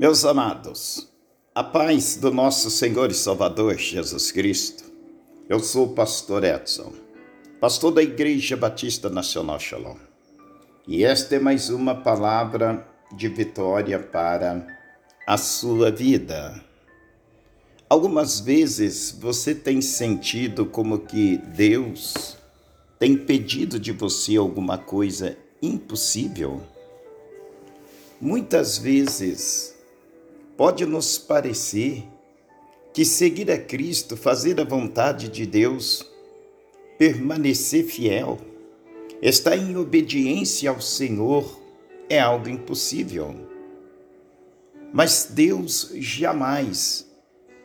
Meus amados, a paz do nosso Senhor e Salvador Jesus Cristo. Eu sou o pastor Edson, pastor da Igreja Batista Nacional Shalom. E esta é mais uma palavra de vitória para a sua vida. Algumas vezes você tem sentido como que Deus tem pedido de você alguma coisa impossível? Muitas vezes pode nos parecer que seguir a Cristo, fazer a vontade de Deus, permanecer fiel, estar em obediência ao Senhor é algo impossível. Mas Deus jamais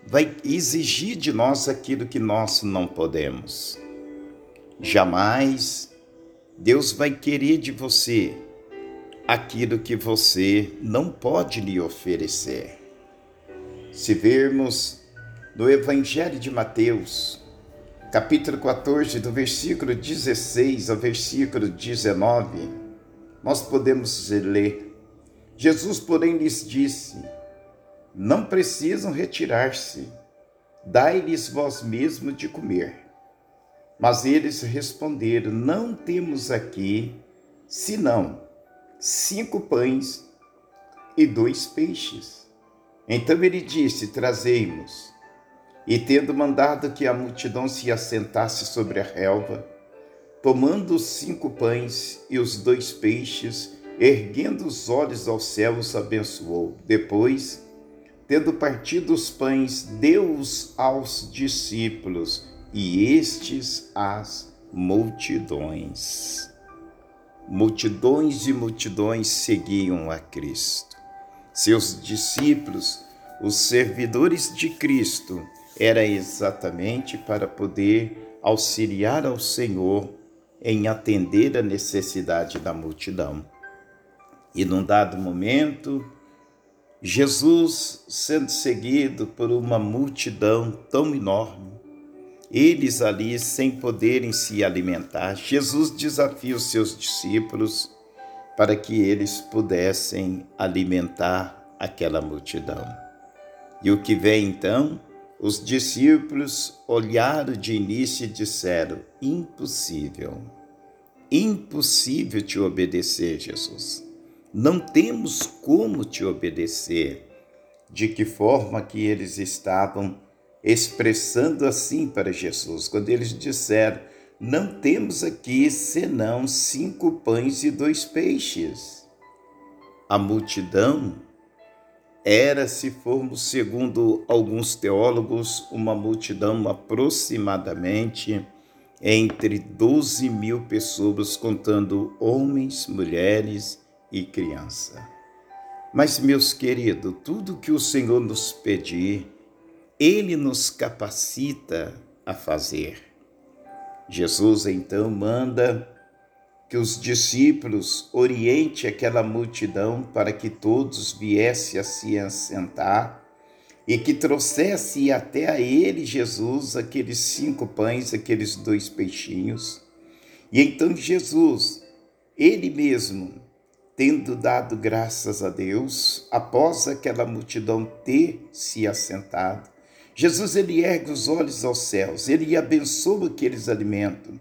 vai exigir de nós aquilo que nós não podemos. Jamais Deus vai querer de você aquilo que você não pode lhe oferecer. Se vermos no Evangelho de Mateus, capítulo 14, do versículo 16 ao versículo 19, nós podemos ler: Jesus, porém, lhes disse: Não precisam retirar-se, dai-lhes vós mesmo de comer. Mas eles responderam: Não temos aqui senão cinco pães e dois peixes. Então ele disse: Trazei-nos. E tendo mandado que a multidão se assentasse sobre a relva, tomando os cinco pães e os dois peixes, erguendo os olhos aos céus, abençoou. Depois, tendo partido os pães, deu-os aos discípulos e estes às multidões. Multidões e multidões seguiam a Cristo. Seus discípulos, os servidores de Cristo, era exatamente para poder auxiliar ao Senhor em atender a necessidade da multidão. E num dado momento, Jesus, sendo seguido por uma multidão tão enorme, eles ali sem poderem se alimentar, Jesus desafia os seus discípulos para que eles pudessem alimentar aquela multidão. E o que vem então? Os discípulos olharam de início e disseram: impossível, impossível te obedecer, Jesus. Não temos como te obedecer. De que forma que eles estavam expressando assim para Jesus, quando eles disseram: não temos aqui senão cinco pães e dois peixes. A multidão era, se formos segundo alguns teólogos, uma multidão aproximadamente entre 12 mil pessoas, contando homens, mulheres e crianças. Mas, meus queridos, tudo que o Senhor nos pedir, Ele nos capacita a fazer. Jesus então manda que os discípulos oriente aquela multidão para que todos viessem a se assentar e que trouxesse até a ele, Jesus, aqueles cinco pães, aqueles dois peixinhos. E então Jesus, ele mesmo, tendo dado graças a Deus, após aquela multidão ter se assentado, Jesus ele ergue os olhos aos céus, ele abençoa aqueles alimentos,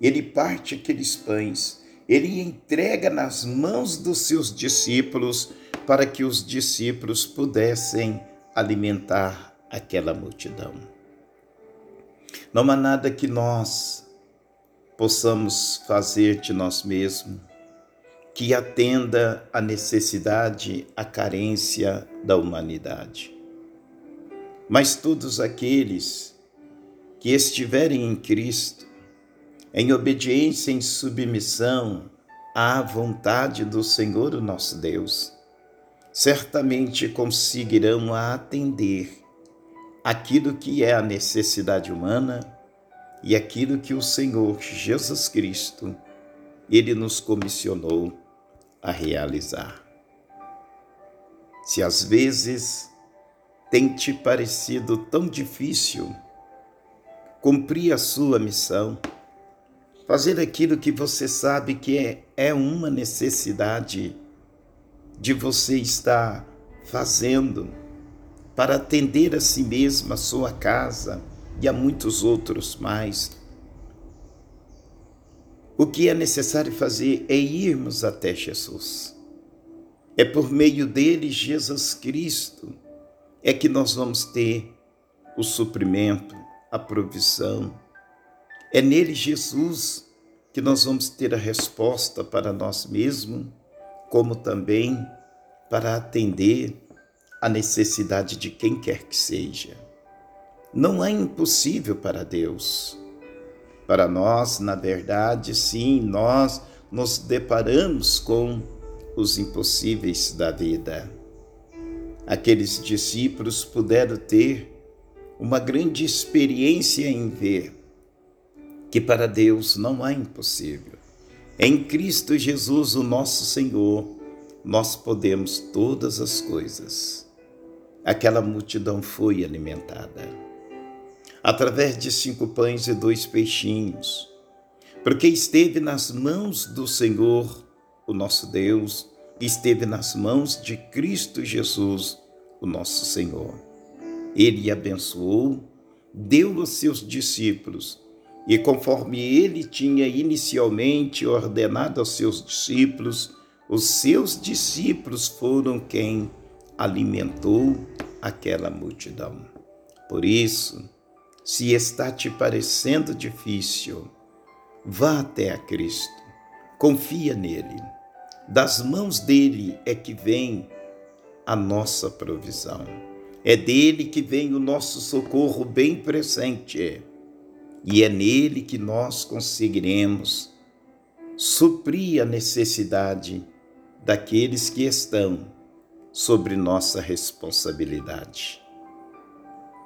ele parte aqueles pães, ele entrega nas mãos dos seus discípulos para que os discípulos pudessem alimentar aquela multidão. Não há nada que nós possamos fazer de nós mesmos que atenda à necessidade, à carência da humanidade. Mas todos aqueles que estiverem em Cristo, em obediência, em submissão à vontade do Senhor, o nosso Deus, certamente conseguirão atender aquilo que é a necessidade humana e aquilo que o Senhor Jesus Cristo ele nos comissionou a realizar. Se às vezes tem te parecido tão difícil cumprir a sua missão, fazer aquilo que você sabe que é, é uma necessidade de você estar fazendo para atender a si mesmo, a sua casa e a muitos outros mais. O que é necessário fazer é irmos até Jesus. É por meio dele, Jesus Cristo, é que nós vamos ter o suprimento, a provisão. É nele, Jesus, que nós vamos ter a resposta para nós mesmos, como também para atender a necessidade de quem quer que seja. Não é impossível para Deus. Para nós, na verdade, sim, nós nos deparamos com os impossíveis da vida. Aqueles discípulos puderam ter uma grande experiência em ver que para Deus não há impossível. Em Cristo Jesus, o nosso Senhor, nós podemos todas as coisas. Aquela multidão foi alimentada através de cinco pães e dois peixinhos, porque esteve nas mãos do Senhor, o nosso Deus, esteve nas mãos de Cristo Jesus, o nosso Senhor. Ele abençoou, deu aos seus discípulos, e conforme ele tinha inicialmente ordenado aos seus discípulos, os seus discípulos foram quem alimentou aquela multidão. Por isso, se está te parecendo difícil, vá até a Cristo, confia nele. Das mãos dele é que vem a nossa provisão. É dele que vem o nosso socorro bem presente. E é nele que nós conseguiremos suprir a necessidade daqueles que estão sobre nossa responsabilidade.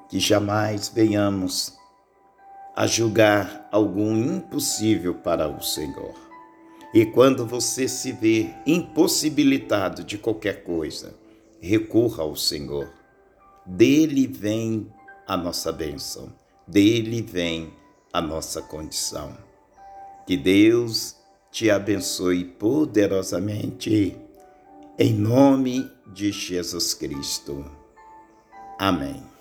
Que jamais venhamos a julgar algum impossível para o Senhor. E quando você se vê impossibilitado de qualquer coisa, recorra ao Senhor. Dele vem a nossa bênção, dele vem a nossa condição. Que Deus te abençoe poderosamente, em nome de Jesus Cristo. Amém.